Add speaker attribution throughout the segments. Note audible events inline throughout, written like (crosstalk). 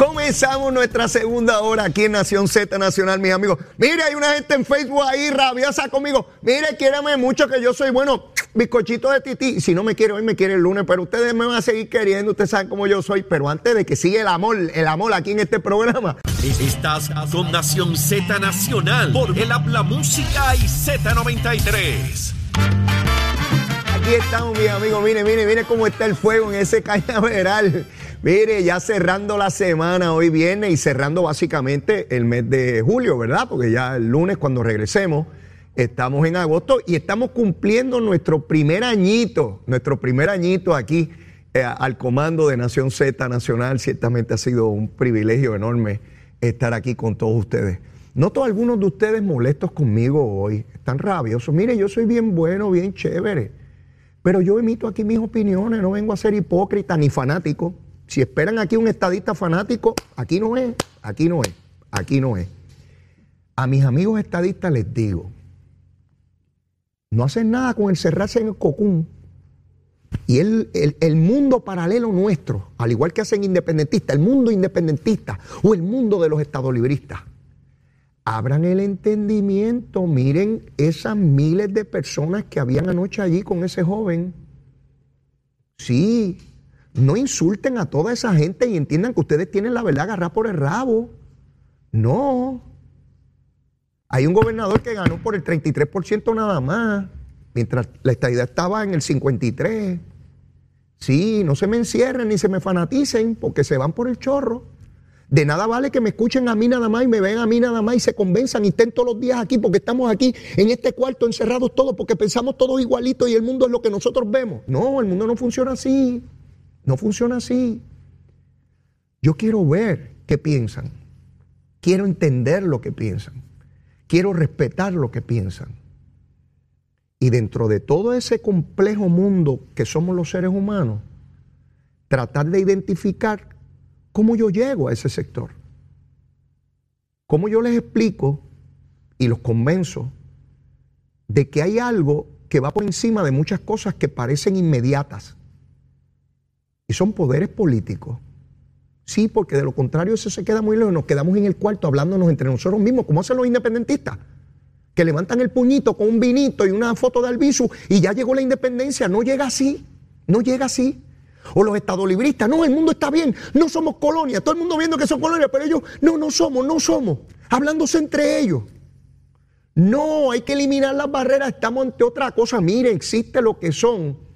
Speaker 1: Comenzamos nuestra segunda hora aquí en Nación Z Nacional, mis amigos. Mire, hay una gente en Facebook ahí rabiosa conmigo. Mire, quiérame mucho que yo soy bueno, bizcochito de tití. Si no me quiere hoy, me quiere el lunes, pero ustedes me van a seguir queriendo, ustedes saben cómo yo soy. Pero antes de que siga el amor, el amor aquí en este programa,
Speaker 2: Estás con Nación Z Nacional por el Habla Música y Z93.
Speaker 1: Aquí estamos, mis amigos. Mire, mire, mire cómo está el fuego en ese (laughs) cañaveral. Mire, ya cerrando la semana, hoy viernes y cerrando básicamente el mes de julio, ¿verdad? Porque ya el lunes, cuando regresemos, estamos en agosto y estamos cumpliendo nuestro primer añito, nuestro primer añito aquí eh, al comando de Nación Z Nacional. Ciertamente ha sido un privilegio enorme estar aquí con todos ustedes. Noto a algunos de ustedes molestos conmigo hoy, están rabiosos. Mire, yo soy bien bueno, bien chévere. Pero yo emito aquí mis opiniones, no vengo a ser hipócrita ni fanático. Si esperan aquí un estadista fanático, aquí no es, aquí no es, aquí no es. A mis amigos estadistas les digo, no hacen nada con encerrarse en el cocún. Y el, el- el mundo paralelo nuestro, al igual que hacen independentistas, el mundo independentista o el mundo de los estadolibristas, abran el entendimiento, miren esas miles de personas que habían anoche allí con ese joven. Sí, no insulten a toda esa gente y entiendan que ustedes tienen la verdad agarrada por el rabo. No. Hay un gobernador que ganó por el 33% nada más, mientras la estadidad estaba en el 53%. Sí, no se me encierren ni se me fanaticen porque se van por el chorro. De nada vale que me escuchen a mí nada más y me vean a mí nada más y se convenzan y estén todos los días aquí porque estamos aquí en este cuarto encerrados todos porque pensamos todos igualitos y el mundo es lo que nosotros vemos. No, el mundo no funciona así. No funciona así. Yo quiero ver qué piensan. Quiero entender lo que piensan. Quiero respetar lo que piensan. Y dentro de todo ese complejo mundo que somos los seres humanos, tratar de identificar cómo yo llego a ese sector. Cómo yo les explico y los convenzo de que hay algo que va por encima de muchas cosas que parecen inmediatas. Y son poderes políticos. Sí, porque de lo contrario eso se queda muy lejos. Nos quedamos en el cuarto hablándonos entre nosotros mismos, como hacen los independentistas. Que levantan el puñito con un vinito y una foto de Albizu y ya llegó la independencia. No llega así. No llega así. O los estadolibristas, no, el mundo está bien, no somos colonia, todo el mundo viendo que son colonia, pero ellos, no, no somos, no somos, hablándose entre ellos. No, hay que eliminar las barreras, estamos ante otra cosa. Mire, existe lo que son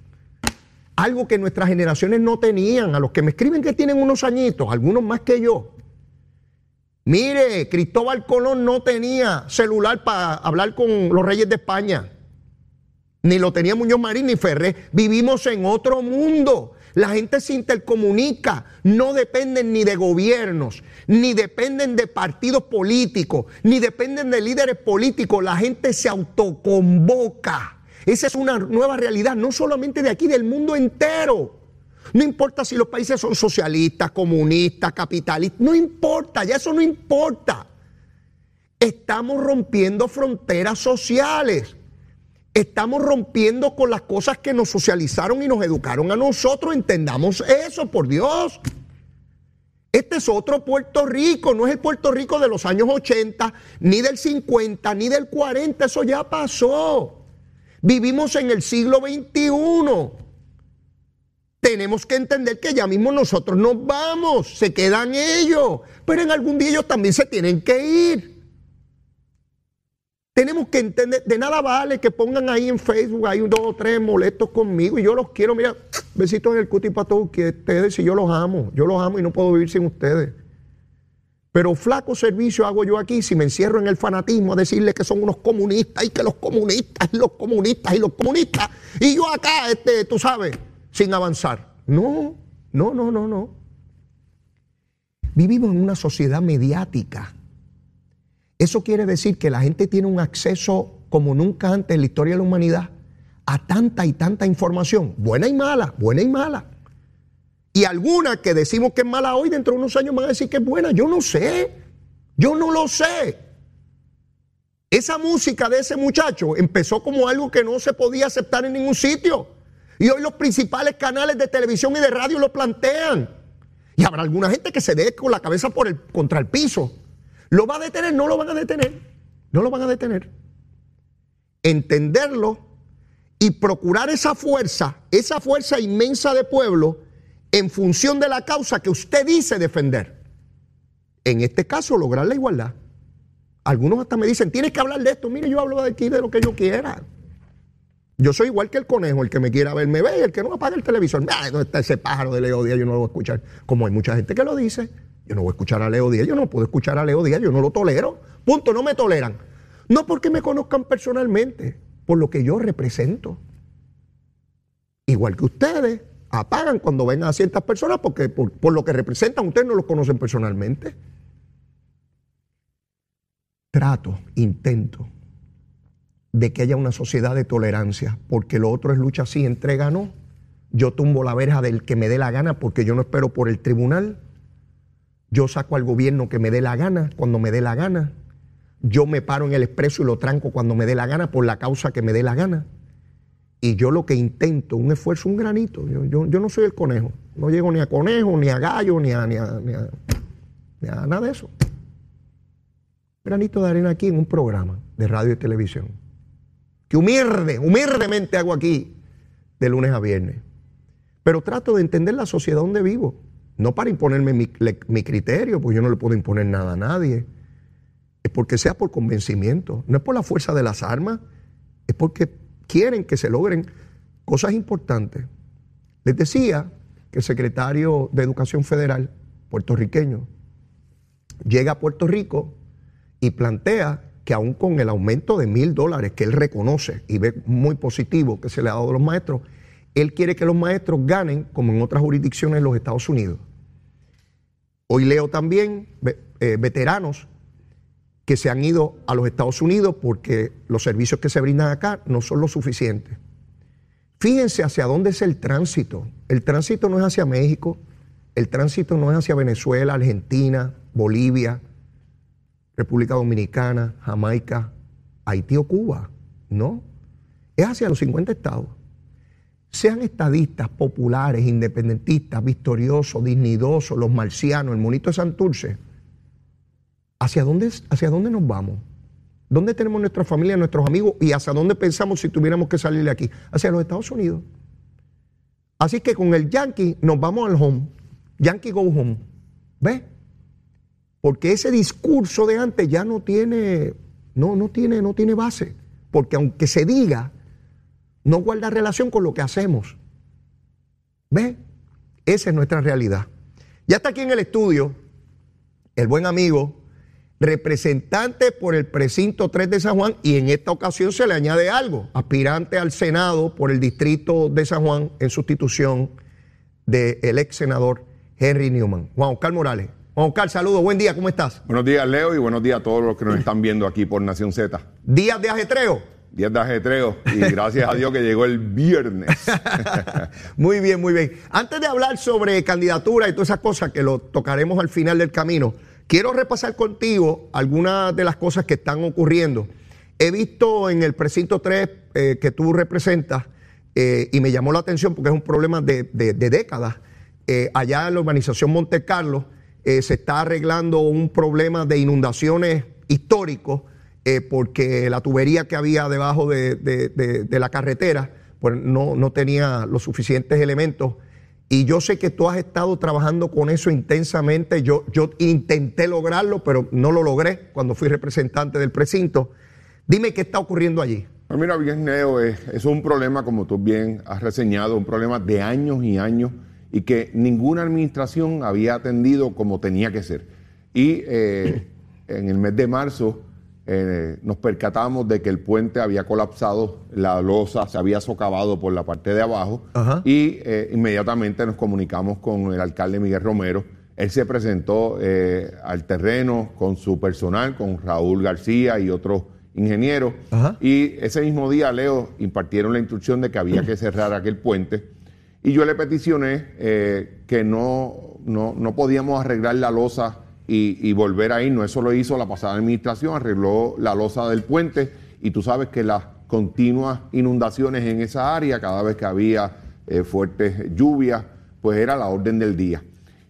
Speaker 1: algo que nuestras generaciones no tenían. A los que me escriben que tienen unos añitos, algunos más que yo. Mire, Cristóbal Colón no tenía celular para hablar con los reyes de España. Ni lo tenía Muñoz Marín ni Ferré. Vivimos en otro mundo. La gente se intercomunica, no dependen ni de gobiernos, ni dependen de partidos políticos, ni dependen de líderes políticos. La gente se autoconvoca. Esa es una nueva realidad, no solamente de aquí, del mundo entero. No importa si los países son socialistas, comunistas, capitalistas, no importa, ya eso no importa. Estamos rompiendo fronteras sociales. Estamos rompiendo con las cosas que nos socializaron y nos educaron a nosotros. Entendamos eso, por Dios. Este es otro Puerto Rico, no es el Puerto Rico de los años 80, ni del 50, ni del 40, eso ya pasó. Vivimos en el siglo XXI. Tenemos que entender que ya mismo nosotros nos vamos, se quedan ellos, pero en algún día ellos también se tienen que ir. Tenemos que entender, de nada vale que pongan ahí en Facebook, hay dos o tres molestos conmigo y yo los quiero, mira, besitos en el cuti para todos ustedes y yo los amo, yo los amo y no puedo vivir sin ustedes. Pero flaco servicio hago yo aquí si me encierro en el fanatismo a decirle que son unos comunistas y que los comunistas y los comunistas y los comunistas. Y yo acá, este, tú sabes, sin avanzar. No, no, no, no, no. Vivimos en una sociedad mediática. Eso quiere decir que la gente tiene un acceso como nunca antes en la historia de la humanidad a tanta y tanta información, buena y mala, buena y mala. Y alguna que decimos que es mala hoy, dentro de unos años van a decir que es buena. Yo no sé. Yo no lo sé. Esa música de ese muchacho empezó como algo que no se podía aceptar en ningún sitio. Y hoy los principales canales de televisión y de radio lo plantean. Y habrá alguna gente que se dé con la cabeza por el, contra el piso. ¿Lo va a detener? No lo van a detener. No lo van a detener. Entenderlo y procurar esa fuerza, esa fuerza inmensa de pueblo en función de la causa que usted dice defender. En este caso, lograr la igualdad. Algunos hasta me dicen, tienes que hablar de esto. Mire, yo hablo de aquí de lo que yo quiera. Yo soy igual que el conejo, el que me quiera ver me ve y el que no apaga el televisor. Ah, ¿Dónde está ese pájaro de Leo Díaz? Yo no lo voy a escuchar. Como hay mucha gente que lo dice, yo no voy a escuchar a Leo Díaz, yo no puedo escuchar a Leo Díaz, yo no lo tolero. Punto, no me toleran. No porque me conozcan personalmente, por lo que yo represento. Igual que ustedes, apagan cuando ven a ciertas personas porque por, lo que representan ustedes no los conocen personalmente. Trato, intento de que haya una sociedad de tolerancia, porque lo otro es lucha así, entrega no. Yo tumbo la verja del que me dé la gana porque yo no espero por el tribunal. Yo saco al gobierno que me dé la gana cuando me dé la gana. Yo me paro en el expreso y lo tranco cuando me dé la gana por la causa que me dé la gana. Y yo lo que intento, un esfuerzo, un granito. Yo, no soy el conejo. No llego ni a conejo, ni a gallo, ni a, ni a, nada de eso. Granito de arena aquí en un programa de radio y televisión. Que humilde, humildemente hago aquí de lunes a viernes. Pero trato de entender la sociedad donde vivo. No para imponerme mi, mi criterio, porque yo no le puedo imponer nada a nadie. Es porque sea por convencimiento. No es por la fuerza de las armas. Es porque quieren que se logren cosas importantes. Les decía que el secretario de Educación Federal puertorriqueño llega a Puerto Rico y plantea que aún con el aumento de mil dólares que él reconoce y ve muy positivo que se le ha dado a los maestros, él quiere que los maestros ganen como en otras jurisdicciones en los Estados Unidos. Hoy leo también eh, veteranos que se han ido a los Estados Unidos porque los servicios que se brindan acá no son lo suficientes. Fíjense hacia dónde es el tránsito. El tránsito no es hacia México, el tránsito no es hacia Venezuela, Argentina, Bolivia, República Dominicana, Jamaica, Haití o Cuba. No, es hacia los 50 estados. Sean estadistas, populares, independentistas, victoriosos, dignidosos, los marcianos, el monito de Santurce ¿hacia dónde, hacia dónde nos vamos? ¿Dónde tenemos nuestra familia, nuestros amigos y hacia dónde pensamos si tuviéramos que salir de aquí? Hacia los Estados Unidos. Así que con el Yankee nos vamos al home. Yankee go home. ¿Ves? Porque ese discurso de antes ya no tiene, no, no tiene, no tiene base. Porque aunque se diga, no guarda relación con lo que hacemos. ¿Ves? Esa es nuestra realidad. Ya está aquí en el estudio el buen amigo representante por el precinto 3 de San Juan y en esta ocasión se le añade algo, aspirante al Senado por el distrito de San Juan en sustitución del ex senador Henry Newman. Juan Oscar Morales. Juan Oscar, saludos, buen día, ¿cómo estás?
Speaker 3: Buenos días, Leo, y buenos días a todos los que nos (laughs) están viendo aquí por Nación Z.
Speaker 1: Días de ajetreo.
Speaker 3: Días de ajetreo, y gracias a Dios que llegó el viernes. (laughs)
Speaker 1: muy bien, muy bien. Antes de hablar sobre candidatura y todas esas cosas que lo tocaremos al final del camino, Quiero repasar contigo algunas de las cosas que están ocurriendo. He visto en el precinto 3 eh, que tú representas eh, y me llamó la atención porque es un problema de, décadas. Eh, allá en la urbanización Monte Carlo se está arreglando un problema de inundaciones históricos porque la tubería que había debajo de, la carretera pues no, no tenía los suficientes elementos y yo sé que tú has estado trabajando con eso intensamente. Yo, intenté lograrlo, pero no lo logré cuando fui representante del precinto. Dime qué está ocurriendo allí.
Speaker 3: Pues mira, bien, Neo, es, es un problema, como tú bien has reseñado, un problema de años y años y que ninguna administración había atendido como tenía que ser. Y eh, en el mes de marzo eh, nos percatamos de que el puente había colapsado, la losa se había socavado por la parte de abajo
Speaker 1: Ajá.
Speaker 3: y eh, inmediatamente nos comunicamos con el alcalde Miguel Romero. Él se presentó eh, al terreno con su personal, con Raúl García y otros ingenieros.
Speaker 1: Ajá.
Speaker 3: Y ese mismo día, Leo, impartieron la instrucción de que había que cerrar aquel puente. Y yo le peticioné que no, no, no podíamos arreglar la losa y, y volver a irnos. Eso lo hizo la pasada administración, arregló la losa del puente y tú sabes que las continuas inundaciones en esa área, cada vez que había eh, fuertes lluvias, pues era la orden del día.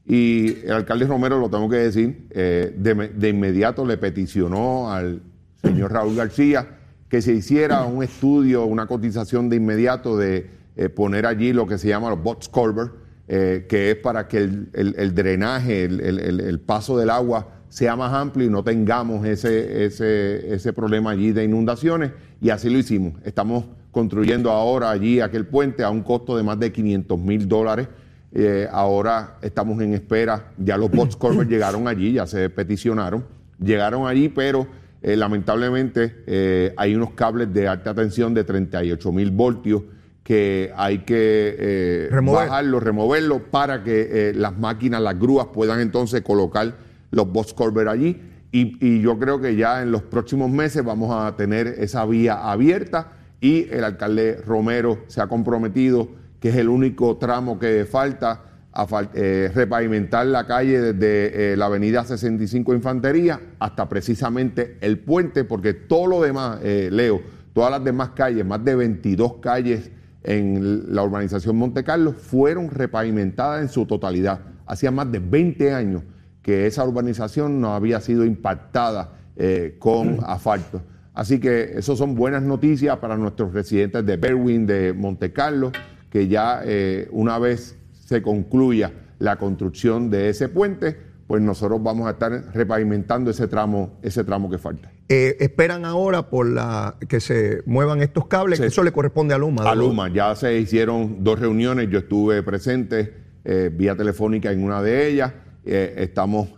Speaker 3: Y el alcalde Romero, lo tengo que decir, eh, de, de inmediato le peticionó al señor Raúl García que se hiciera un estudio, una cotización de inmediato de eh, poner allí lo que se llama los box culvert, eh, que es para que el, el- el drenaje, el, paso del agua sea más amplio y no tengamos ese, ese, ese problema allí de inundaciones. Y así lo hicimos. Estamos construyendo ahora allí aquel puente a un costo de más de 500 mil dólares. Eh, ahora estamos en espera, ya los box culvert (coughs) llegaron allí, ya se peticionaron, llegaron allí, pero eh, lamentablemente eh, hay unos cables de alta tensión de 38 mil voltios que hay que eh,
Speaker 1: Remover.
Speaker 3: bajarlo, removerlo para que eh, las máquinas, las grúas puedan entonces colocar los box culvert allí. Y, y yo creo que ya en los próximos meses vamos a tener esa vía abierta y el alcalde Romero se ha comprometido que es el único tramo que falta a eh, repavimentar la calle desde la avenida 65 Infantería hasta precisamente el puente, porque todo lo demás, Leo, todas las demás calles, más de 22 calles en la urbanización Monte Carlo, fueron repavimentadas en su totalidad. Hacía más de 20 años que esa urbanización no había sido impactada eh, con asfalto. Así que eso son buenas noticias para nuestros residentes de Berwyn, de Monte Carlo, que ya eh, una vez se concluya la construcción de ese puente, pues nosotros vamos a estar repavimentando ese tramo, ese tramo que falta.
Speaker 1: Eh, esperan ahora por la que se muevan estos cables,
Speaker 3: Sí.
Speaker 1: que eso le corresponde a Luma.
Speaker 3: A Luma, ya se hicieron dos reuniones, yo estuve presente eh, vía telefónica en una de ellas. Eh, estamos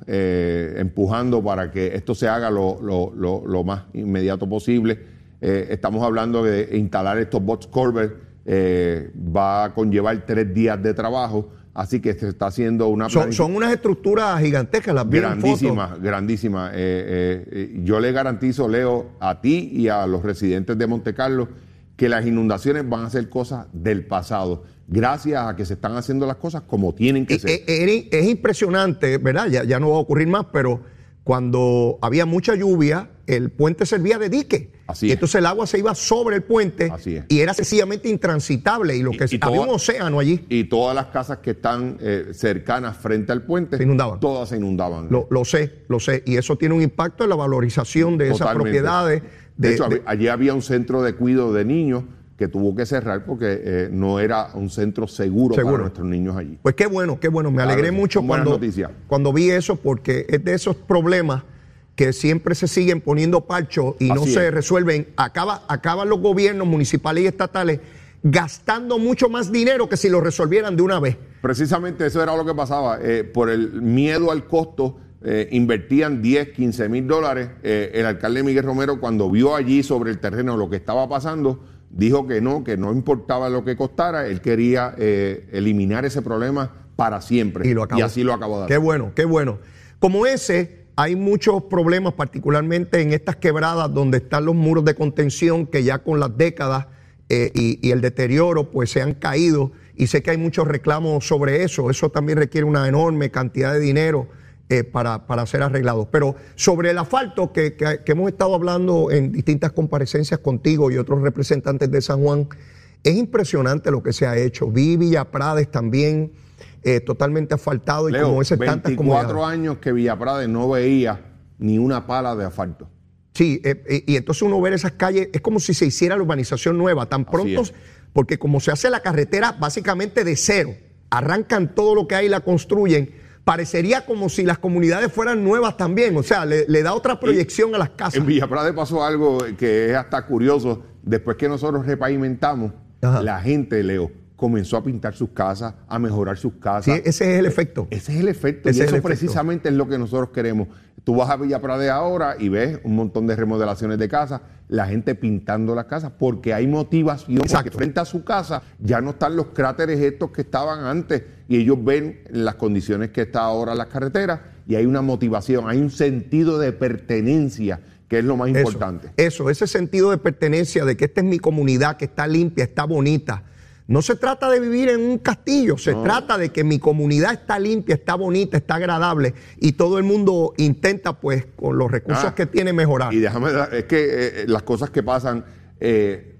Speaker 3: empujando para que esto se haga lo, lo- lo- lo más inmediato posible. Estamos hablando de instalar estos box culvert, eh, va a conllevar tres días de trabajo, así que se está haciendo una
Speaker 1: Son, unas estructuras gigantescas, las vi en fotos.
Speaker 3: grandísima, grandísima. Eh, eh, eh, yo le garantizo, Leo, a ti y a los residentes de Monte Carlo que las inundaciones van a ser cosas del pasado, gracias a que se están haciendo las cosas como tienen que ser.
Speaker 1: eh, es impresionante, ¿verdad? Ya, ya no va a ocurrir más, pero cuando había mucha lluvia, el puente servía de dique.
Speaker 3: Así
Speaker 1: entonces el agua se iba sobre el puente y era sencillamente intransitable. Y lo que
Speaker 3: Y- y
Speaker 1: había
Speaker 3: toda-
Speaker 1: un océano allí.
Speaker 3: Y todas las casas que están eh, cercanas frente al puente,
Speaker 1: Se inundaban.
Speaker 3: todas se inundaban.
Speaker 1: Lo, lo sé, lo sé. Y eso tiene un impacto en la valorización de esas propiedades.
Speaker 3: De,
Speaker 1: de-
Speaker 3: hecho,
Speaker 1: de-
Speaker 3: allí había un centro de cuidado de niños que tuvo que cerrar porque eh, no era un centro seguro,
Speaker 1: Seguro.
Speaker 3: para nuestros niños allí.
Speaker 1: Pues qué bueno, qué bueno. Me
Speaker 3: Claro,
Speaker 1: alegré mucho cuando,
Speaker 3: noticias.
Speaker 1: cuando vi eso porque es de esos problemas que siempre se siguen poniendo parchos y no se
Speaker 3: es.
Speaker 1: resuelven. Acaba, acaban los gobiernos municipales y estatales gastando mucho más dinero que si lo resolvieran de una vez.
Speaker 3: Precisamente eso era lo que pasaba. Eh, por el miedo al costo, eh, invertían 10, 15 mil dólares. Eh, el alcalde Miguel Romero, cuando vio allí sobre el terreno lo que estaba pasando, dijo que no, que no importaba lo que costara. Él quería eliminar ese problema para siempre.
Speaker 1: Y lo acabó.
Speaker 3: así lo acabó de
Speaker 1: Qué bueno, qué bueno. Como ese, hay muchos problemas, particularmente en estas quebradas donde están los muros de contención que ya con las décadas eh, y, el deterioro pues se han caído y sé que hay muchos reclamos sobre eso. Eso también requiere una enorme cantidad de dinero eh, para, para ser arreglados. Pero sobre el asfalto que, que- que hemos estado hablando en distintas comparecencias contigo y otros representantes de San Juan, es impresionante lo que se ha hecho. Vi Villa Prades también eh, totalmente asfaltado y
Speaker 3: Leo,
Speaker 1: como ese tantas
Speaker 3: 24
Speaker 1: comunidades.
Speaker 3: años que Villaprade no veía ni una pala de asfalto.
Speaker 1: Sí, eh, eh, y entonces uno ver esas calles, es como si se hiciera la urbanización nueva, tan pronto, porque como se hace la carretera básicamente de cero, arrancan todo lo que hay y la construyen, parecería como si las comunidades fueran nuevas también, o sea, le, le da otra proyección a las casas.
Speaker 3: En Villaprade pasó algo que es hasta curioso. Después que nosotros repavimentamos,
Speaker 1: Ajá.
Speaker 3: la gente, Leo, comenzó a pintar sus casas, a mejorar sus casas.
Speaker 1: Sí, ese es el efecto.
Speaker 3: Ese es el efecto.
Speaker 1: Ese
Speaker 3: y
Speaker 1: es
Speaker 3: eso
Speaker 1: efecto.
Speaker 3: precisamente es lo que nosotros queremos. Tú vas a Villa Prade ahora y ves un montón de remodelaciones de casas, la gente pintando las casas, porque hay motivación.
Speaker 1: Exacto.
Speaker 3: Porque frente a su casa ya no están los cráteres estos que estaban antes y ellos ven las condiciones que está ahora las carreteras y hay una motivación, hay un sentido de pertenencia que es lo más
Speaker 1: Eso,
Speaker 3: importante.
Speaker 1: Eso, ese sentido de pertenencia, de que esta es mi comunidad, que está limpia, está bonita. No se trata de vivir en un castillo, se trata de que mi comunidad está limpia, está bonita, está agradable y todo el mundo intenta, pues, con los recursos
Speaker 3: Ah,
Speaker 1: que tiene mejorar.
Speaker 3: Y déjame, es que eh, las cosas que pasan, eh,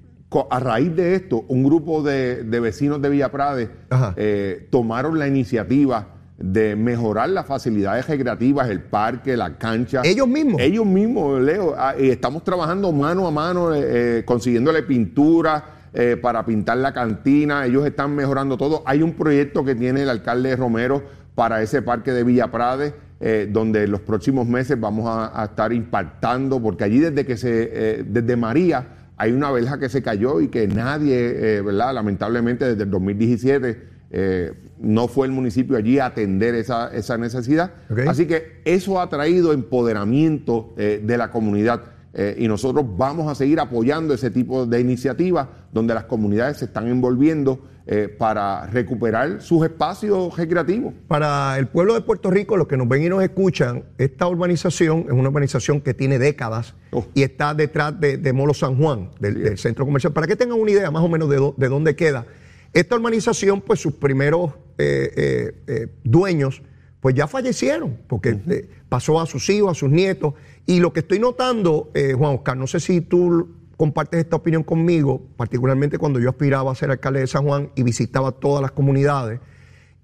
Speaker 3: a raíz de esto, un grupo de, de vecinos de Villa Prade
Speaker 1: Ajá.
Speaker 3: eh, tomaron la iniciativa de mejorar las facilidades recreativas, el parque, la cancha.
Speaker 1: Ellos mismos.
Speaker 3: Ellos mismos, Leo. Ah, y estamos trabajando mano a mano, eh, eh, consiguiéndole pintura. Eh, para pintar la cantina, ellos están mejorando todo. Hay un proyecto que tiene el alcalde Romero para ese parque de Villa Prade, eh, donde en los próximos meses vamos a, a estar impactando, porque allí desde que se, eh, desde María hay una verja que se cayó y que nadie, ¿verdad? Lamentablemente desde el 2017 eh, no fue el municipio allí a atender esa, esa necesidad. Así que eso ha traído empoderamiento de la comunidad. Eh, y nosotros vamos a seguir apoyando ese tipo de iniciativas donde las comunidades se están envolviendo eh, para recuperar sus espacios recreativos.
Speaker 1: Para el pueblo de Puerto Rico, los que nos ven y nos escuchan, esta urbanización es una urbanización que tiene décadas
Speaker 3: Oh.
Speaker 1: y está detrás de, de Molo San Juan, del, del centro comercial. Para que tengan una idea más o menos de, de dónde queda. Esta urbanización, pues sus primeros eh, dueños, pues ya fallecieron, porque pasó a sus hijos, a sus nietos. Y lo que estoy notando, eh, Juan Oscar, no sé si tú compartes esta opinión conmigo, particularmente cuando yo aspiraba a ser alcalde de San Juan y visitaba todas las comunidades,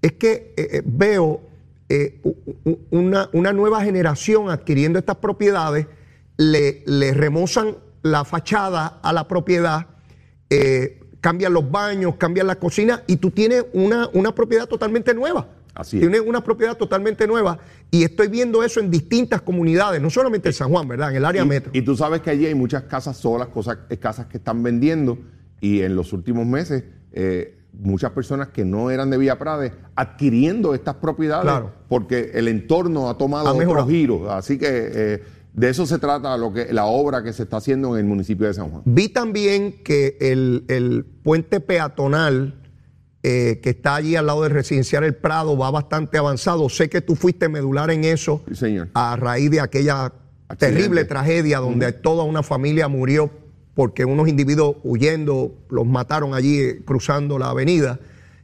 Speaker 1: es que eh, eh, veo una, nueva generación adquiriendo estas propiedades, le, remozan la fachada a la propiedad, cambian los baños, cambian la cocina y tú tienes una, una propiedad totalmente nueva.
Speaker 3: Así es.
Speaker 1: Tienes una propiedad totalmente nueva y estoy viendo eso en distintas comunidades, no solamente en San Juan, ¿verdad? En el área
Speaker 3: Y,
Speaker 1: metro.
Speaker 3: y tú sabes que allí hay muchas casas solas, cosas, eh, casas que están vendiendo y en los últimos meses eh, muchas personas que no eran de Villa Prade adquiriendo estas propiedades
Speaker 1: Claro.
Speaker 3: porque el entorno ha tomado
Speaker 1: Ha
Speaker 3: otro
Speaker 1: mejorado.
Speaker 3: giro. Así que eh, de eso se trata lo que, la obra que se está haciendo en el municipio de San Juan.
Speaker 1: Vi también que el, el puente peatonal eh, que está allí al lado del residencial El Prado va bastante avanzado. Sé que tú fuiste medular en eso
Speaker 3: Sí, señor.
Speaker 1: a raíz de aquella
Speaker 3: Accidente.
Speaker 1: terrible tragedia donde toda una familia murió porque unos individuos huyendo los mataron allí eh, cruzando la avenida.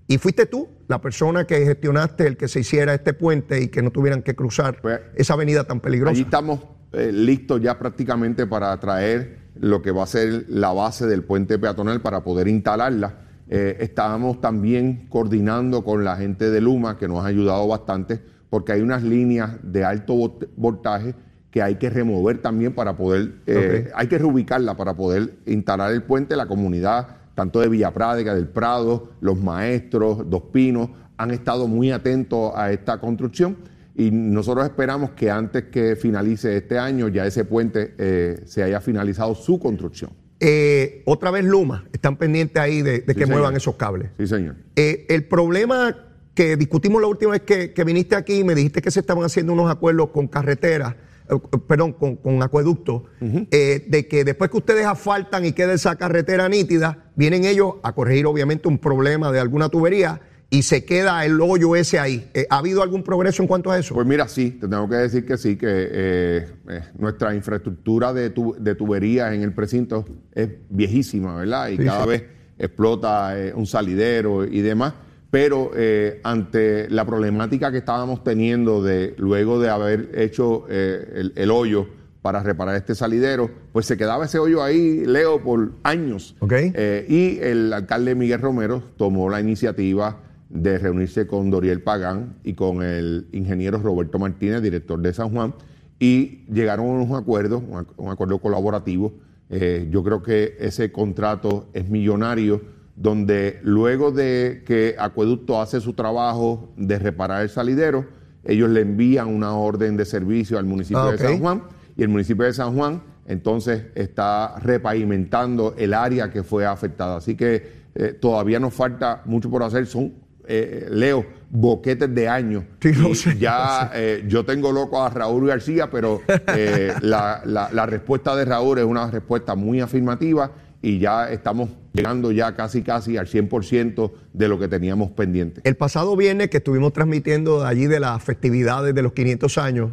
Speaker 1: Y fuiste tú la persona que gestionaste el que se hiciera este puente y que no tuvieran que cruzar
Speaker 3: Pues,
Speaker 1: esa avenida tan peligrosa.
Speaker 3: Allí estamos eh, listos ya prácticamente para traer lo que va a ser la base del puente peatonal para poder instalarla. Eh, estábamos también coordinando con la gente de Luma, que nos ha ayudado bastante, porque hay unas líneas de alto volt- voltaje que hay que remover también para poder, eh, hay que reubicarla para poder instalar el puente. La comunidad, tanto de Villa Prádica, del Prado, los maestros, Dos Pinos, han estado muy atentos a esta construcción y nosotros esperamos que antes que finalice este año ya ese puente eh, se haya finalizado su construcción.
Speaker 1: Eh, otra vez Luma, están pendientes ahí de, de que
Speaker 3: señor.
Speaker 1: muevan esos cables.
Speaker 3: Sí, señor.
Speaker 1: Eh, el problema que discutimos la última vez que, que viniste aquí y me dijiste que se estaban haciendo unos acuerdos con carreteras, eh, perdón, con, con acueductos, de que después que ustedes asfaltan y quede esa carretera nítida, vienen ellos a corregir obviamente un problema de alguna tubería y se queda el hoyo ese ahí. Eh, ¿Ha habido algún progreso en cuanto a eso?
Speaker 3: Pues mira, sí, te tengo que decir que sí, que eh, eh, nuestra infraestructura de, tu- de tuberías en el precinto es viejísima, ¿verdad? Y
Speaker 1: Sí,
Speaker 3: cada
Speaker 1: sí.
Speaker 3: vez explota eh, un salidero y demás. Pero eh, ante la problemática que estábamos teniendo de luego de haber hecho el, el hoyo para reparar este salidero, pues se quedaba ese hoyo ahí, Leo, por años.
Speaker 1: Ok.
Speaker 3: Eh, y el alcalde Miguel Romero tomó la iniciativa de reunirse con Doriel Pagán y con el ingeniero Roberto Martínez, director de San Juan, y llegaron a un acuerdo, un ac- un acuerdo colaborativo. Eh, yo creo que ese contrato es millonario, donde luego de que Acueducto hace su trabajo de reparar el salidero, ellos le envían una orden de servicio al municipio
Speaker 1: Ah,
Speaker 3: de. San Juan y el municipio de San Juan entonces está repavimentando el área que fue afectada. Así que eh, todavía nos falta mucho por hacer. Son, eh, Leo, boquetes de años.
Speaker 1: Sí, sé,
Speaker 3: ya eh, yo tengo loco a Raúl García, pero eh, (laughs) la, la- la respuesta de Raúl es una respuesta muy afirmativa y ya estamos llegando ya casi casi al 100% de lo que teníamos pendiente.
Speaker 1: El pasado viernes que estuvimos transmitiendo allí de las festividades de los 500 años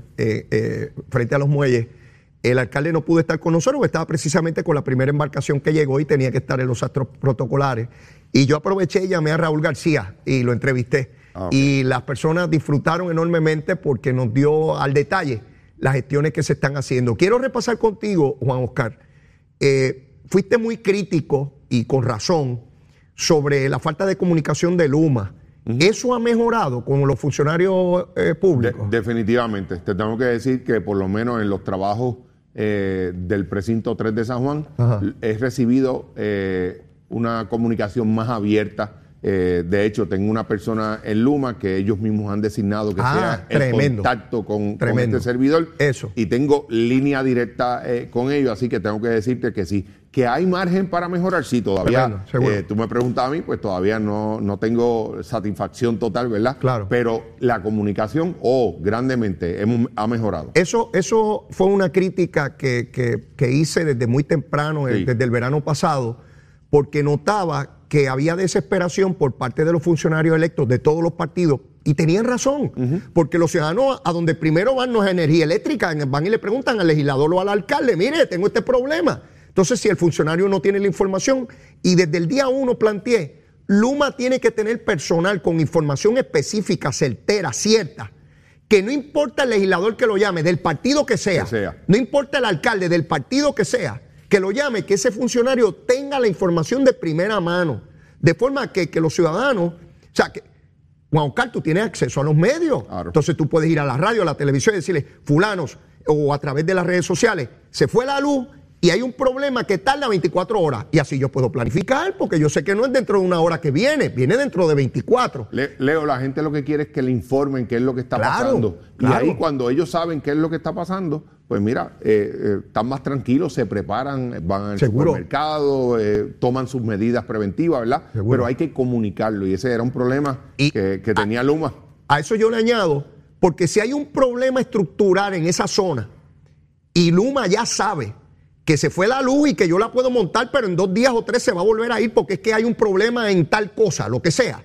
Speaker 1: frente a los muelles, el alcalde no pudo estar con nosotros, porque estaba precisamente con la primera embarcación que llegó y tenía que estar en los actos protocolares. Y yo aproveché y llamé a Raúl García y lo entrevisté.
Speaker 3: Ah.
Speaker 1: Y las personas disfrutaron enormemente porque nos dio al detalle las gestiones que se están haciendo. Quiero repasar contigo, Juan Oscar. Eh, fuiste muy crítico y con razón sobre la falta de comunicación de Luma. ¿Eso ha mejorado con los funcionarios eh,
Speaker 3: De-
Speaker 1: públicos?
Speaker 3: definitivamente. Te tengo que decir que por lo menos en los trabajos eh, del precinto 3 de San Juan
Speaker 1: Ajá.
Speaker 3: he recibido eh, una comunicación más abierta. Eh, de hecho, tengo una persona en Luma que ellos mismos han designado que
Speaker 1: Ah,
Speaker 3: sea el
Speaker 1: tremendo.
Speaker 3: contacto con, este servidor.
Speaker 1: Eso.
Speaker 3: Y tengo línea directa eh, con ellos, así que tengo que decirte que sí. Que hay margen para mejorar, sí, todavía.
Speaker 1: Tremendo, seguro.
Speaker 3: eh, tú me preguntas a mí, pues todavía no, no tengo satisfacción total, ¿verdad?
Speaker 1: Claro.
Speaker 3: Pero la comunicación, oh, grandemente, hemos, ha mejorado.
Speaker 1: Eso, eso fue una crítica que, que- que hice desde muy temprano, eh,
Speaker 3: Sí.
Speaker 1: desde el verano pasado, porque notaba que había desesperación por parte de los funcionarios electos de todos los partidos. Y tenían razón, porque los ciudadanos a donde primero van no es energía eléctrica, van y le preguntan al legislador o al alcalde, mire, tengo este problema. Entonces, si el funcionario no tiene la información, y desde el día uno planteé, Luma tiene que tener personal con información específica, certera, cierta, que no importa el legislador que lo llame, del partido que sea,
Speaker 3: Que sea.
Speaker 1: no importa el alcalde, del partido que sea, que lo llame, que ese funcionario tenga la información de primera mano, de forma que, que los ciudadanos, o sea, que, Juan Oscar, tú tienes acceso a los medios,
Speaker 3: Claro.
Speaker 1: entonces tú puedes ir a la radio, a la televisión y decirle, fulanos, o a través de las redes sociales, se fue la luz y hay un problema que tarda 24 horas, y así yo puedo planificar, porque yo sé que no es dentro de una hora que viene, viene dentro de 24.
Speaker 3: Le- Leo, la gente lo que quiere es que le informen qué es lo que está
Speaker 1: Claro,
Speaker 3: pasando.
Speaker 1: claro.
Speaker 3: Y ahí cuando ellos saben qué es lo que está pasando, pues mira, eh, eh, están más tranquilos, se preparan, van al
Speaker 1: Seguro.
Speaker 3: supermercado, eh, toman sus medidas preventivas, ¿verdad?
Speaker 1: Seguro.
Speaker 3: Pero hay que comunicarlo y ese era un problema
Speaker 1: Y-
Speaker 3: que, que tenía Luma.
Speaker 1: A eso yo le añado, porque si hay un problema estructural en esa zona y Luma ya sabe que se fue la luz y que yo la puedo montar, pero en dos días o tres se va a volver a ir porque es que hay un problema en tal cosa, lo que sea.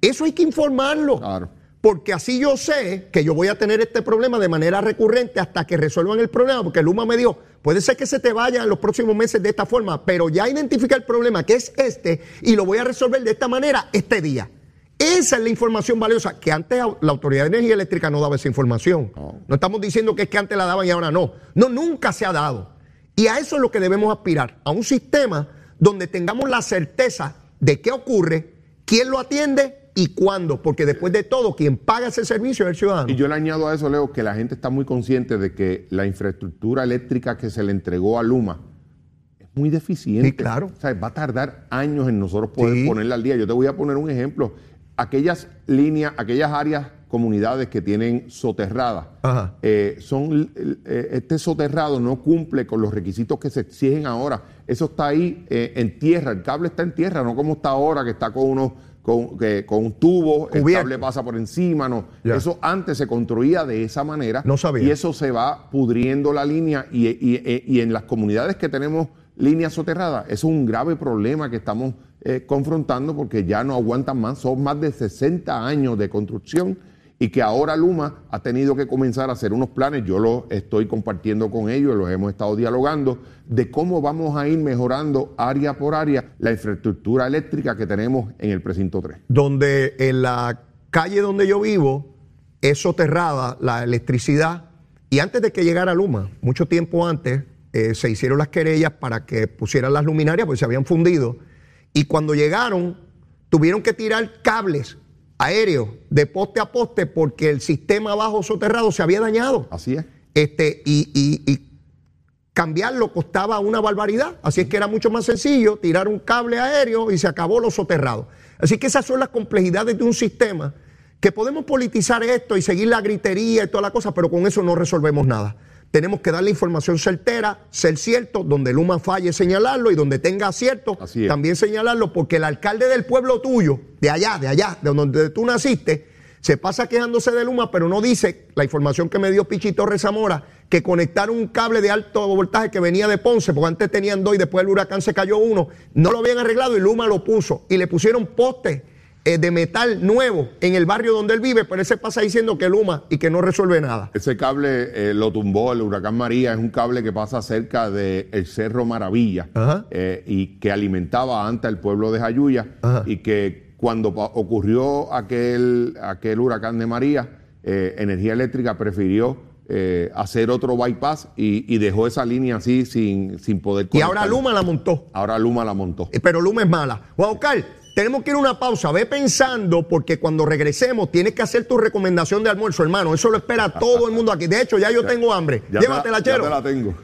Speaker 1: Eso hay que informarlo.
Speaker 3: Claro.
Speaker 1: Porque así yo sé que yo voy a tener este problema de manera recurrente hasta que resuelvan el problema, porque Luma me dijo, puede ser que se te vaya en los próximos meses de esta forma, pero ya identifica el problema que es este y lo voy a resolver de esta manera este día. Esa es la información valiosa, que antes la Autoridad de Energía Eléctrica no daba esa información.
Speaker 3: No.
Speaker 1: No estamos diciendo que es que antes la daban y ahora no. No, nunca se ha dado. Y a eso es lo que debemos aspirar, a un sistema donde tengamos la certeza de qué ocurre, quién lo atiende y cuándo, porque después de todo, quien paga ese servicio es el ciudadano.
Speaker 3: Y yo le añado a eso, Leo, que la gente está muy consciente de que la infraestructura eléctrica que se le entregó a Luma es muy deficiente.
Speaker 1: Sí, claro.
Speaker 3: O sea, va a tardar años en nosotros poder
Speaker 1: Sí.
Speaker 3: ponerla al día. Yo te voy a poner un ejemplo. Aquellas líneas, aquellas áreas, comunidades que tienen soterradas, eh, son eh, este soterrado no cumple con los requisitos que se exigen ahora. Eso está ahí eh, en tierra, el cable está en tierra, no como está ahora que está con unos con, que- con un tubo, el cable pasa por encima, no.
Speaker 1: Ya.
Speaker 3: Eso antes se construía de esa manera.
Speaker 1: No sabía.
Speaker 3: Y eso se va pudriendo la línea y, y- y en las comunidades que tenemos líneas soterradas, eso es un grave problema que estamos eh, confrontando porque ya no aguantan más. Son más de 60 años de construcción y que ahora Luma ha tenido que comenzar a hacer unos planes, yo los estoy compartiendo con ellos, los hemos estado dialogando, de cómo vamos a ir mejorando área por área la infraestructura eléctrica que tenemos en el precinto 3.
Speaker 1: donde en la calle donde yo vivo es soterrada la electricidad. Y antes de que llegara Luma, mucho tiempo antes, eh, se hicieron las querellas para que pusieran las luminarias porque se habían fundido. Y cuando llegaron tuvieron que tirar cables aéreos de poste a poste porque el sistema bajo soterrado se había dañado.
Speaker 3: Así es.
Speaker 1: Este, y, y- y cambiarlo costaba una barbaridad. Así es que era mucho más sencillo tirar un cable aéreo y se acabó lo soterrado. Así que esas son las complejidades de un sistema que podemos politizar esto y seguir la gritería y toda la cosa, pero con eso no resolvemos nada. Tenemos que darle información certera, ser cierto, donde Luma falle señalarlo y donde tenga acierto también señalarlo, porque el alcalde del pueblo tuyo, de allá, de allá, de donde tú naciste, se pasa quejándose de Luma, pero no dice la información que me dio Pichito Rezamora, que conectaron un cable de alto voltaje que venía de Ponce, porque antes tenían dos y después el huracán se cayó uno, no lo habían arreglado y Luma lo puso y le pusieron postes de metal nuevo en el barrio donde él vive, pero él se pasa diciendo que Luma y que no resuelve nada.
Speaker 3: Ese cable eh, lo tumbó el huracán María, es un cable que pasa cerca del Cerro Maravilla eh, y que alimentaba antes al pueblo de Jayuya
Speaker 1: Ajá.
Speaker 3: y que cuando ocurrió aquel, aquel huracán de María, eh, Energía Eléctrica prefirió eh, hacer otro bypass y, y dejó esa línea así sin, sin poder
Speaker 1: Y ahora
Speaker 3: conectar.
Speaker 1: Luma la montó.
Speaker 3: Ahora Luma la montó.
Speaker 1: Eh, pero Luma es mala. Juan Oscar, tenemos que ir a una pausa. Ve pensando, porque cuando regresemos tienes que hacer tu recomendación de almuerzo, hermano. Eso lo espera todo el mundo aquí. De hecho, ya yo tengo hambre.
Speaker 3: Ya te la-
Speaker 1: Llévatela,
Speaker 3: ya
Speaker 1: Chelo.
Speaker 3: te la tengo.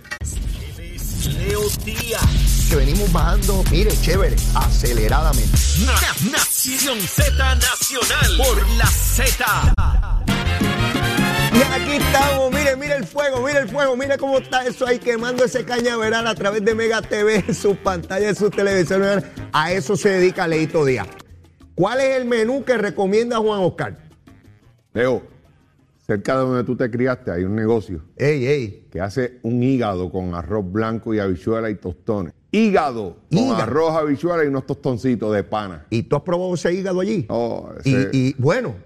Speaker 2: Leo Díaz.
Speaker 1: Que venimos bajando, mire, chévere, aceleradamente.
Speaker 2: Na- Nación Z Nacional por la Z.
Speaker 1: Y aquí estamos, mire, mire el fuego, mire el fuego, mire cómo está eso ahí quemando ese cañaveral a través de Mega TV, (laughs) en sus pantallas, en sus televisores. A eso se dedica Leito Díaz. ¿Cuál es el menú que recomienda Juan Oscar?
Speaker 3: Leo, cerca de donde tú te criaste hay un negocio
Speaker 1: Ey, ey.
Speaker 3: que hace un hígado con arroz blanco y habichuela y tostones. Hígado con
Speaker 1: Hígado.
Speaker 3: arroz, habichuela y unos tostoncitos de pana.
Speaker 1: ¿Y tú has probado ese hígado allí?
Speaker 3: Oh,
Speaker 1: Y,
Speaker 3: ese-
Speaker 1: y, bueno,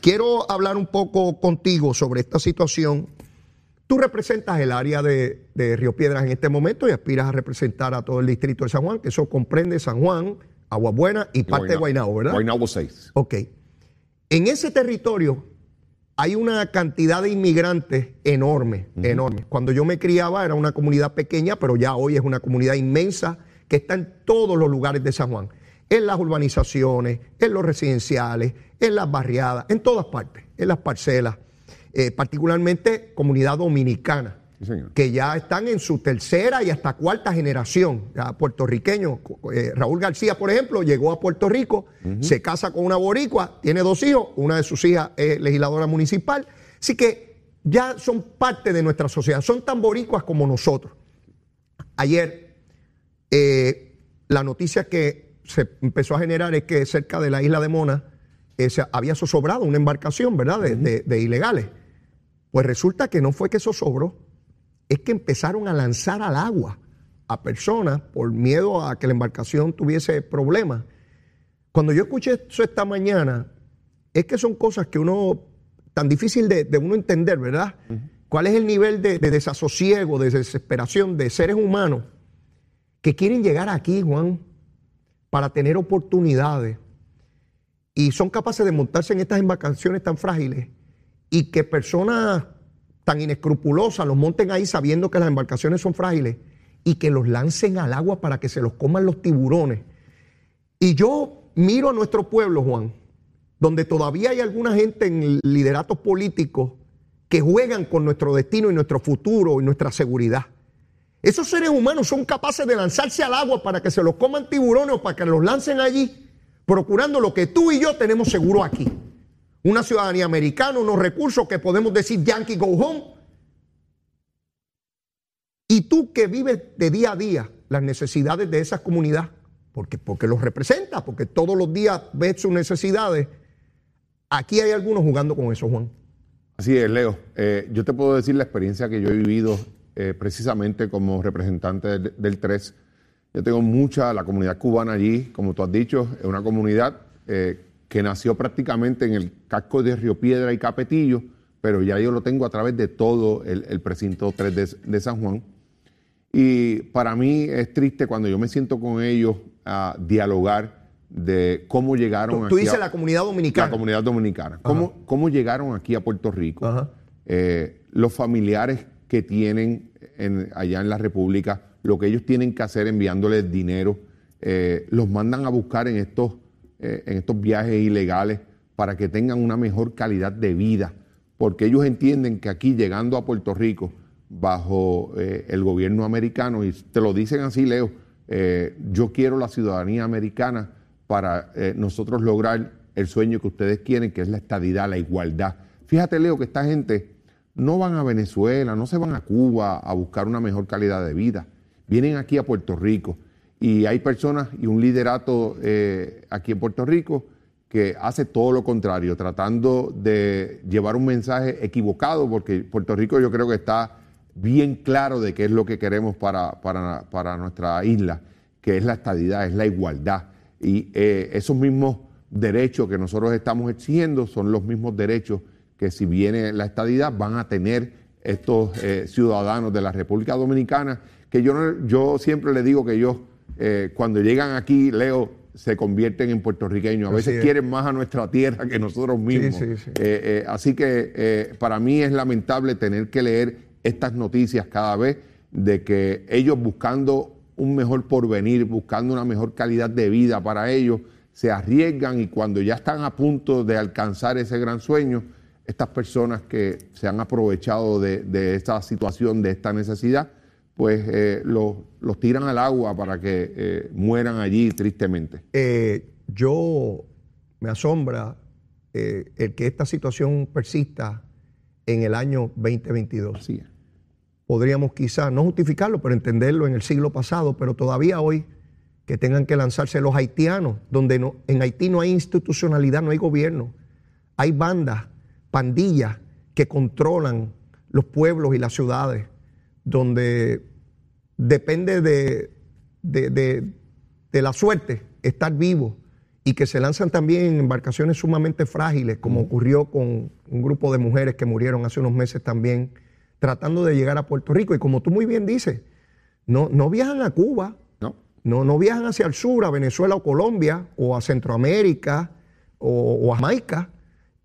Speaker 1: quiero hablar un poco contigo sobre esta situación. Tú representas el área de, de Río Piedras en este momento y aspiras a representar a todo el distrito de San Juan, que eso comprende San Juan, Agua Buena y parte de Guaynabo, ¿verdad?
Speaker 3: Guaynabo 6.
Speaker 1: Ok. En ese territorio hay una cantidad de inmigrantes enorme, enorme. Cuando yo me criaba era una comunidad pequeña, pero ya hoy es una comunidad inmensa que está en todos los lugares de San Juan. En las urbanizaciones, en los residenciales, en las barriadas, en todas partes, en las parcelas. Eh, particularmente comunidad dominicana
Speaker 3: Sí,
Speaker 1: que ya están en su tercera y hasta cuarta generación, ya puertorriqueños. Eh, Raúl García, por ejemplo, llegó a Puerto Rico, se casa con una boricua, tiene dos hijos, una de sus hijas es legisladora municipal, así que ya son parte de nuestra sociedad, son tan boricuas como nosotros. Ayer, eh, la noticia que se empezó a generar es que cerca de la isla de Mona eh, se había zozobrado una embarcación, ¿verdad?, de, de- de ilegales. Pues resulta que no fue que zozobró, es que empezaron a lanzar al agua a personas por miedo a que la embarcación tuviese problemas. Cuando yo escuché eso esta mañana, es que son cosas que uno, tan difícil de, de uno entender, ¿verdad? ¿Cuál es el nivel de, de desasosiego, de desesperación de seres humanos que quieren llegar aquí, Juan, para tener oportunidades y son capaces de montarse en estas embarcaciones tan frágiles y que personas tan inescrupulosas los monten ahí sabiendo que las embarcaciones son frágiles y que los lancen al agua para que se los coman los tiburones. Y yo miro a nuestro pueblo, Juan, donde todavía hay alguna gente en lideratos políticos que juegan con nuestro destino y nuestro futuro y nuestra seguridad. Esos seres humanos son capaces de lanzarse al agua para que se los coman tiburones o para que los lancen allí, procurando lo que tú y yo tenemos seguro aquí. Una ciudadanía americana, unos recursos que podemos decir Yankee Go Home. Y tú que vives de día a día las necesidades de esas comunidades, porque, porque los representas, porque todos los días ves sus necesidades, aquí hay algunos jugando con eso, Juan.
Speaker 3: Así es, Leo. Eh, yo te puedo decir la experiencia que yo he vivido eh, precisamente como representante del, del 3. Yo tengo mucha, la comunidad cubana allí, como tú has dicho, es una comunidad eh, que nació prácticamente en el casco de Río Piedra y Capetillo, pero ya yo lo tengo a través de todo el, el precinto 3 de, de San Juan. Y para mí es triste cuando yo me siento con ellos a dialogar de cómo llegaron
Speaker 1: Tú,
Speaker 3: aquí
Speaker 1: tú dices
Speaker 3: a-
Speaker 1: la comunidad dominicana.
Speaker 3: la comunidad dominicana. ¿Cómo, cómo llegaron aquí a Puerto Rico?
Speaker 1: Ajá.
Speaker 3: Eh, los familiares que tienen en- allá en la República, lo que ellos tienen que hacer enviándoles dinero, eh, los mandan a buscar en estos, eh, en estos viajes ilegales para que tengan una mejor calidad de vida, porque ellos entienden que aquí llegando a Puerto Rico, bajo eh, el gobierno americano, y te lo dicen así, Leo, yo quiero la ciudadanía americana para nosotros lograr el sueño que ustedes quieren, que es la estadidad, la igualdad. Fíjate, Leo, que esta gente no van a Venezuela, no se van a Cuba a buscar una mejor calidad de vida. Vienen aquí a Puerto Rico. Y hay personas y un liderato eh, aquí en Puerto Rico que hace todo lo contrario, tratando de llevar un mensaje equivocado, porque Puerto Rico yo creo que está bien claro de qué es lo que queremos para, para, nuestra isla, que es la estadidad, es la igualdad. Y eh, esos mismos derechos que nosotros estamos exigiendo son los mismos derechos que si viene la estadidad van a tener estos eh, ciudadanos de la República Dominicana, que yo, yo siempre le digo que ellos eh, cuando llegan aquí, Leo, se convierten en puertorriqueños. A veces quieren más a nuestra tierra que nosotros mismos. así que para mí es lamentable tener que leer estas noticias cada vez de que ellos buscando un mejor porvenir, buscando una mejor calidad de vida para ellos, se arriesgan y cuando ya están a punto de alcanzar ese gran sueño, estas personas que se han aprovechado de, esta situación, de esta necesidad, pues eh, los, tiran al agua para que eh, mueran allí tristemente.
Speaker 1: Eh, yo me asombra el que esta situación persista en el año 2022. Así Podríamos quizás no justificarlo, pero entenderlo en el siglo pasado, pero todavía hoy que tengan que lanzarse los haitianos, donde no, en Haití no hay institucionalidad, no hay gobierno, hay bandas, pandillas que controlan los pueblos y las ciudades, donde depende de, de, de la suerte estar vivo y que se lanzan también en embarcaciones sumamente frágiles, como ocurrió con un grupo de mujeres que murieron hace unos meses también, tratando de llegar a Puerto Rico. Y como tú muy bien dices, no, no viajan a Cuba, no. no, no viajan hacia el sur, a Venezuela o Colombia, o a Centroamérica, o, a Jamaica,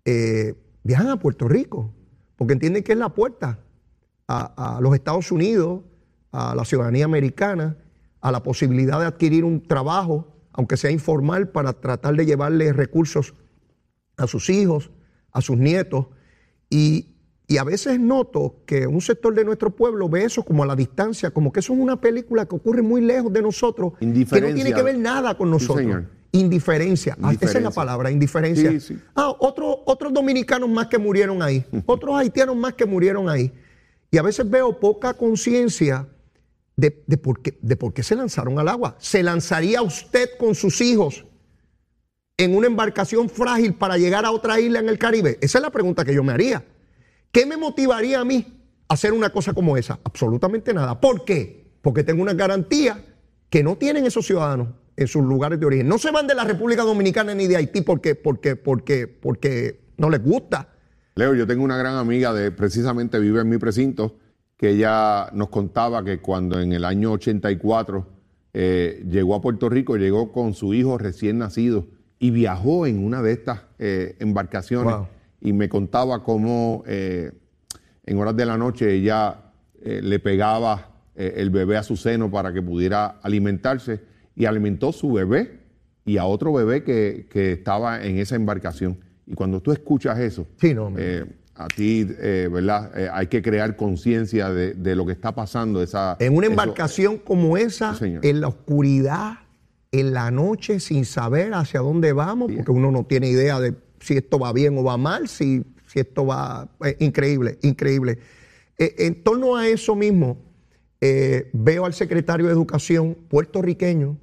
Speaker 1: eh, viajan a Puerto Rico, porque entienden que es la puerta a, a los Estados Unidos, a la ciudadanía americana, a la posibilidad de adquirir un trabajo aunque sea informal, para tratar de llevarle recursos a sus hijos, a sus nietos. Y, a veces noto que un sector de nuestro pueblo ve eso como a la distancia, como que eso es una película que ocurre muy lejos de nosotros, que no tiene que ver nada con nosotros. Indiferencia. Ah, esa es la palabra, indiferencia. Ah, otros dominicanos más que murieron ahí, (laughs) otros haitianos más que murieron ahí. Y a veces veo poca conciencia de, por qué, de por qué se lanzaron al agua. ¿Se lanzaría usted con sus hijos en una embarcación frágil para llegar a otra isla en el Caribe? Esa es la pregunta que yo me haría. ¿Qué me motivaría a mí a hacer una cosa como esa? Absolutamente nada. ¿Por qué? Porque tengo una garantía que no tienen esos ciudadanos en sus lugares de origen. No se van de la República Dominicana ni de Haití porque, porque, porque, porque no les gusta.
Speaker 3: Leo, yo tengo una gran amiga de precisamente vive en mi precinto que ella nos contaba que cuando en el año 84 eh, llegó a Puerto Rico, llegó con su hijo recién nacido y viajó en una de estas eh, embarcaciones y me contaba cómo eh, en horas de la noche ella le pegaba el bebé a su seno para que pudiera alimentarse y alimentó su bebé y a otro bebé que, que estaba en esa embarcación. Y cuando tú escuchas eso,
Speaker 1: sí, no,
Speaker 3: a ti, eh, ¿verdad? Eh, hay que crear conciencia de, lo que está pasando. Esa,
Speaker 1: en una embarcación como esa, en la oscuridad, en la noche, sin saber hacia dónde vamos, porque uno no tiene idea de si esto va bien o va mal, si, si esto va... Eh, increíble, increíble. en torno a eso mismo, veo al secretario de Educación puertorriqueño,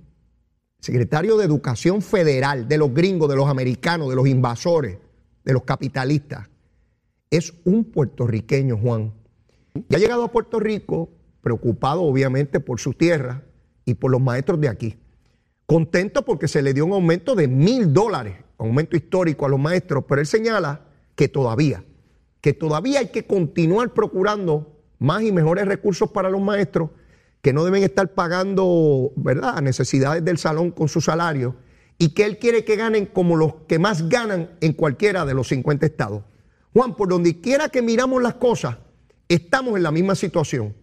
Speaker 1: secretario de Educación Federal, de los gringos, de los americanos, de los invasores, de los capitalistas es un puertorriqueño, Juan. Y ha llegado a Puerto Rico preocupado obviamente por su tierra y por los maestros de aquí. Contento porque se le dio un aumento de mil dólares, aumento histórico a los maestros, pero él señala que todavía, que todavía hay que continuar procurando más y mejores recursos para los maestros que no deben estar pagando, ¿verdad?, necesidades del salón con su salario y que él quiere que ganen como los que más ganan en cualquiera de los 50 estados. Juan, por donde quiera que miramos las cosas, estamos en la misma situación.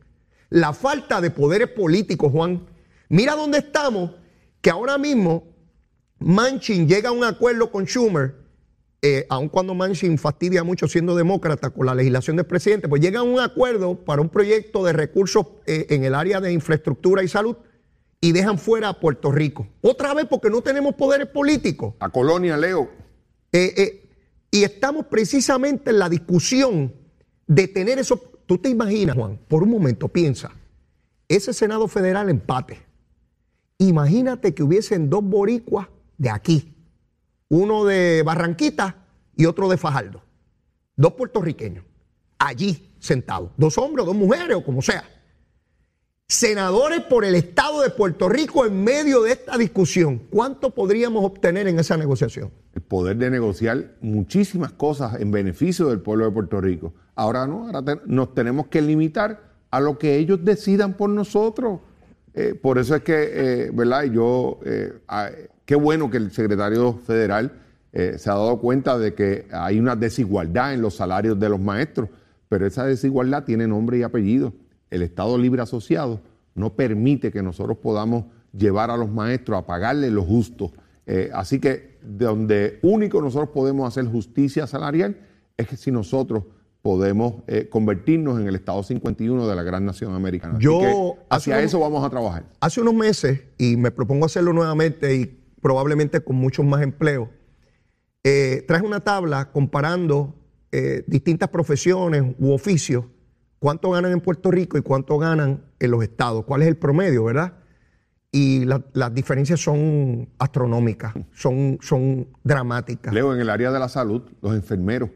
Speaker 1: La falta de poderes políticos, Juan. Mira dónde estamos, que ahora mismo Manchin llega a un acuerdo con Schumer, eh, aun cuando Manchin fastidia mucho siendo demócrata con la legislación del presidente, pues llega a un acuerdo para un proyecto de recursos eh, en el área de infraestructura y salud y dejan fuera a Puerto Rico. Otra vez porque no tenemos poderes políticos.
Speaker 3: A Colonia, Leo.
Speaker 1: Eh, y estamos precisamente en la discusión de tener eso, tú te imaginas, Juan, por un momento, piensa, ese Senado Federal empate. Imagínate que hubiesen dos boricuas de aquí, uno de Barranquita y otro de Fajardo, dos puertorriqueños, allí sentados, dos hombres dos mujeres o como sea senadores por el Estado de Puerto Rico en medio de esta discusión. ¿Cuánto podríamos obtener en esa negociación?
Speaker 3: El poder de negociar muchísimas cosas en beneficio del pueblo de Puerto Rico. Ahora no, ahora nos tenemos que limitar a lo que ellos decidan por nosotros. Eh, por eso es que, eh, ¿verdad? Yo, eh, qué bueno que el secretario federal se ha dado cuenta de que hay una desigualdad en los salarios de los maestros, pero esa desigualdad tiene nombre y apellido el Estado Libre Asociado no permite que nosotros podamos llevar a los maestros a pagarle lo justo. Eh, así que donde único nosotros podemos hacer justicia salarial es que si nosotros podemos eh, convertirnos en el Estado 51 de la gran nación americana.
Speaker 1: Yo
Speaker 3: hacia eso vamos a trabajar.
Speaker 1: Hace unos meses, y me propongo hacerlo nuevamente y probablemente con muchos más empleos, eh, traje una tabla comparando distintas profesiones u oficios cuánto ganan en Puerto Rico y cuánto ganan en los estados, cuál es el promedio, ¿verdad? Y las diferencias son astronómicas, son, son dramáticas.
Speaker 3: Leo, en el área de la salud, los enfermeros,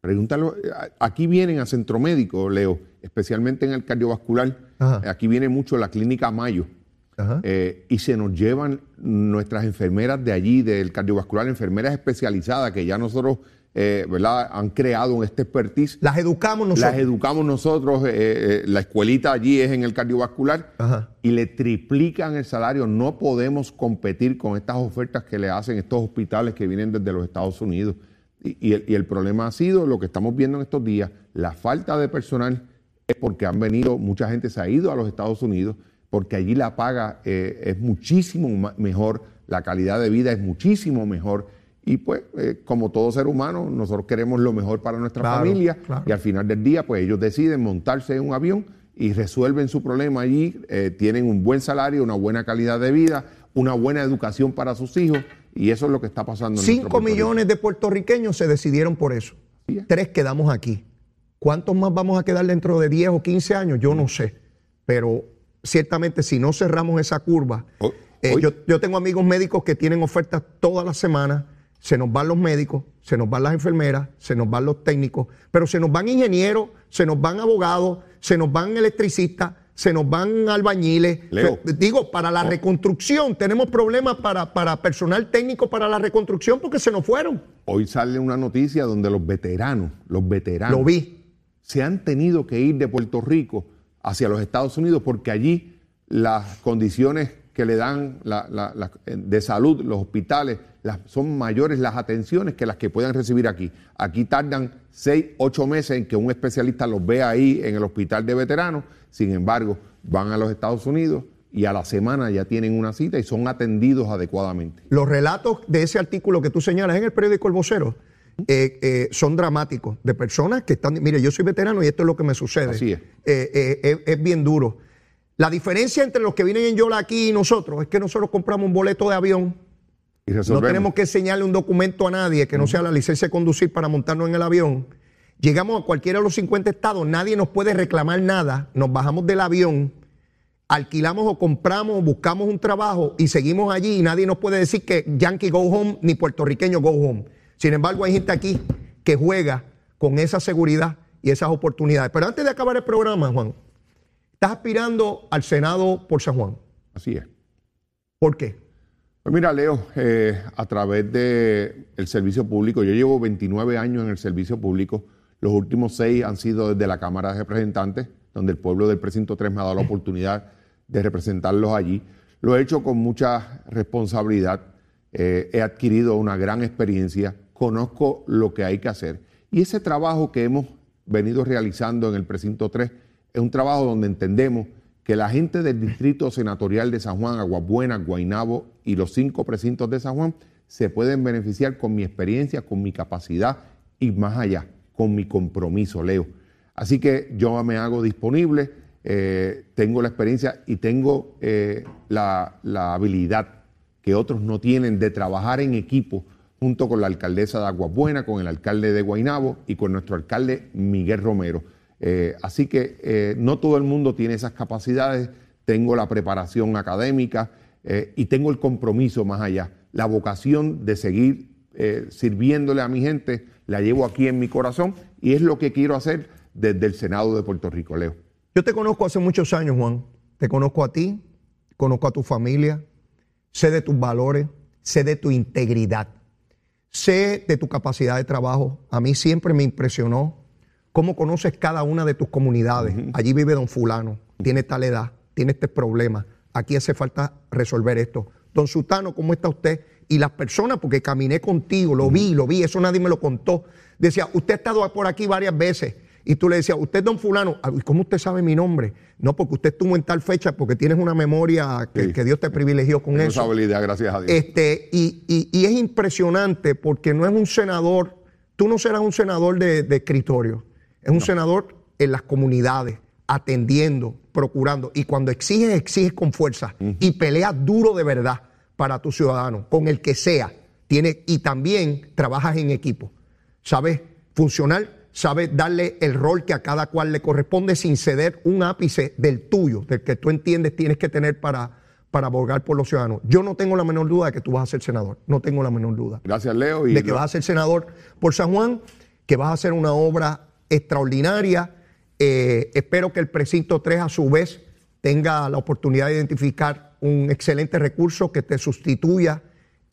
Speaker 3: pregúntalo, aquí vienen a centro médico, Leo, especialmente en el cardiovascular, aquí viene mucho la clínica Mayo. Eh, y se nos llevan nuestras enfermeras de allí, del cardiovascular, enfermeras especializadas que ya nosotros eh, ¿verdad? Han creado este expertise.
Speaker 1: Las educamos nosotros.
Speaker 3: Las educamos nosotros. Eh, eh, la escuelita allí es en el cardiovascular y le triplican el salario. No podemos competir con estas ofertas que le hacen estos hospitales que vienen desde los Estados Unidos. Y, el, problema ha sido lo que estamos viendo en estos días, la falta de personal es porque han venido, mucha gente se ha ido a los Estados Unidos, porque allí la paga es muchísimo mejor, la calidad de vida es muchísimo mejor y pues, eh, como todo ser humano, nosotros queremos lo mejor para nuestra familia y al final del día, pues ellos deciden montarse en un avión y resuelven su problema allí, eh, tienen un buen salario, una buena calidad de vida, una buena educación para sus hijos y eso es lo que está pasando.
Speaker 1: En Cinco millones de puertorriqueños se decidieron por eso. Tres quedamos aquí. ¿Cuántos más vamos a quedar dentro de 10 o 15 años? Yo no sé. Pero ciertamente si no cerramos esa curva, eh, yo, yo tengo amigos médicos que tienen ofertas todas las semanas se nos van los médicos, se nos van las enfermeras, se nos van los técnicos, pero se nos van ingenieros, se nos van abogados, se nos van electricistas, se nos van albañiles. digo, para la reconstrucción tenemos problemas para, para personal técnico para la reconstrucción porque se nos fueron.
Speaker 3: Hoy sale una noticia donde los veteranos, los veteranos,
Speaker 1: Lo vi.
Speaker 3: se han tenido que ir de Puerto Rico hacia los Estados Unidos porque allí las condiciones que le dan de salud los hospitales son mayores las atenciones que las que puedan recibir aquí. Aquí tardan seis, ocho meses en que un especialista los vea ahí en el hospital de veteranos. Sin embargo, van a los Estados Unidos y a la semana ya tienen una cita y son atendidos adecuadamente.
Speaker 1: Los relatos de ese artículo que tú señalas en el periódico El Vocero eh, eh, son dramáticos de personas que están. Mire, yo soy veterano y esto es lo que me sucede.
Speaker 3: Así es.
Speaker 1: Eh, es bien duro. La diferencia entre los que vienen en Yola aquí y nosotros es que nosotros compramos un boleto de avión no tenemos que enseñarle un documento a nadie que no sea la licencia de conducir para montarnos en el avión. Llegamos a cualquiera de los 50 estados, nadie nos puede reclamar nada, nos bajamos del avión, alquilamos o compramos o buscamos un trabajo y seguimos allí y nadie nos puede decir que Yankee go home ni puertorriqueño go home. Sin embargo, hay gente aquí que juega con esa seguridad y esas oportunidades. Pero antes de acabar el programa, Juan, estás aspirando al Senado por San Juan.
Speaker 3: Así es.
Speaker 1: ¿Por qué?
Speaker 3: Pues mira, Leo, eh, a través del servicio público, yo llevo 29 años en el servicio público, los últimos seis han sido desde la Cámara de Representantes, donde el pueblo del precinto 3 me ha dado la oportunidad de representarlos allí. Lo he hecho con mucha responsabilidad, eh, he adquirido una gran experiencia, conozco lo que hay que hacer. Y ese trabajo que hemos venido realizando en el precinto 3 es un trabajo donde entendemos que la gente del distrito senatorial de San Juan, Aguabuena, Guainabo y los cinco precintos de San Juan se pueden beneficiar con mi experiencia, con mi capacidad y más allá, con mi compromiso, Leo. Así que yo me hago disponible, eh, tengo la experiencia y tengo eh, la, la habilidad que otros no tienen de trabajar en equipo junto con la alcaldesa de Aguabuena, con el alcalde de Guainabo y con nuestro alcalde Miguel Romero. Eh, así que eh, no todo el mundo tiene esas capacidades, tengo la preparación académica eh, y tengo el compromiso más allá, la vocación de seguir sirviéndole a mi gente, la llevo aquí en mi corazón y es lo que quiero hacer desde el Senado de Puerto Rico, Leo.
Speaker 1: Yo te conozco hace muchos años, Juan, te conozco a ti, conozco a tu familia, sé de tus valores, sé de tu integridad, sé de tu capacidad de trabajo. A mí siempre me impresionó cómo conoces cada una de tus comunidades. Allí vive don fulano, tiene tal edad, tiene este problema, aquí hace falta resolver esto. Don Sutano, ¿cómo está usted? Y las personas, porque caminé contigo, lo vi, lo vi, eso nadie me lo contó. Decía, usted ha estado por aquí varias veces y tú le decías, usted es don fulano, ah, ¿cómo usted sabe mi nombre? No, porque usted estuvo en tal fecha, porque tienes una memoria que, Dios te privilegió con eso.
Speaker 3: habilidad, gracias a Dios.
Speaker 1: Este, y, es impresionante porque no es un senador, tú no serás un senador de, escritorio, es un senador en las comunidades, atendiendo, procurando. Y cuando exiges, exiges con fuerza y peleas duro de verdad para tu ciudadano, con el que sea. Tiene, y también trabajas en equipo. ¿Sabes? Funcional sabe darle el rol que a cada cual le corresponde sin ceder un ápice del tuyo, del que tú entiendes tienes que tener para, para abogar por los ciudadanos. Yo no tengo la menor duda de que tú vas a ser senador, no tengo la menor duda.
Speaker 3: Gracias, Leo.
Speaker 1: Y de que vas a ser senador por San Juan, que vas a hacer una obra extraordinaria. Eh, espero que el precinto 3 a su vez tenga la oportunidad de identificar un excelente recurso que te sustituya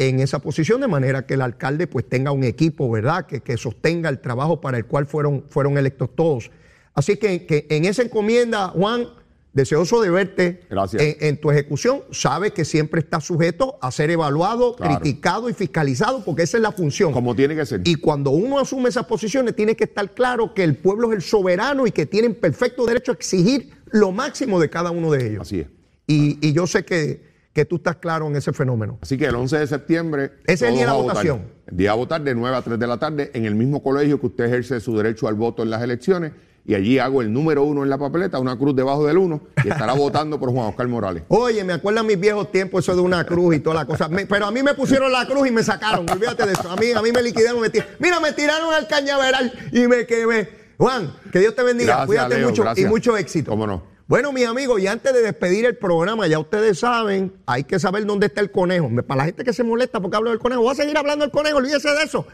Speaker 1: en esa posición, de manera que el alcalde pues tenga un equipo, ¿verdad?, que, que sostenga el trabajo para el cual fueron, fueron electos todos. Así que, que en esa encomienda, Juan, deseoso de verte en, tu ejecución, sabe que siempre está sujeto a ser evaluado, criticado y fiscalizado, porque esa es la función.
Speaker 3: Como tiene que ser.
Speaker 1: Y cuando uno asume esas posiciones, tiene que estar claro que el pueblo es el soberano y que tienen perfecto derecho a exigir lo máximo de cada uno de ellos.
Speaker 3: Así es.
Speaker 1: Y, y yo sé que que tú estás claro en ese fenómeno.
Speaker 3: Así que el 11 de septiembre.
Speaker 1: Ese es el día de la votación.
Speaker 3: El día de votar de 9 a 3 de la tarde en el mismo colegio que usted ejerce su derecho al voto en las elecciones. Y allí hago el número uno en la papeleta, una cruz debajo del uno, y estará (laughs) votando por Juan Oscar Morales.
Speaker 1: Oye, me acuerdan mis viejos tiempos eso de una cruz y toda la cosa. pero a mí me pusieron la cruz y me sacaron. Olvídate de eso. A mí, a mí me liquidaron. Me Mira, me tiraron al cañaveral y me quemé. Juan, que Dios te bendiga. Cuídate mucho y mucho éxito.
Speaker 3: Cómo no.
Speaker 1: Bueno, mis amigos, y antes de despedir el programa, ya ustedes saben, hay que saber dónde está el conejo. Para la gente que se molesta porque hablo del conejo, voy a seguir hablando del conejo, olvídese de eso.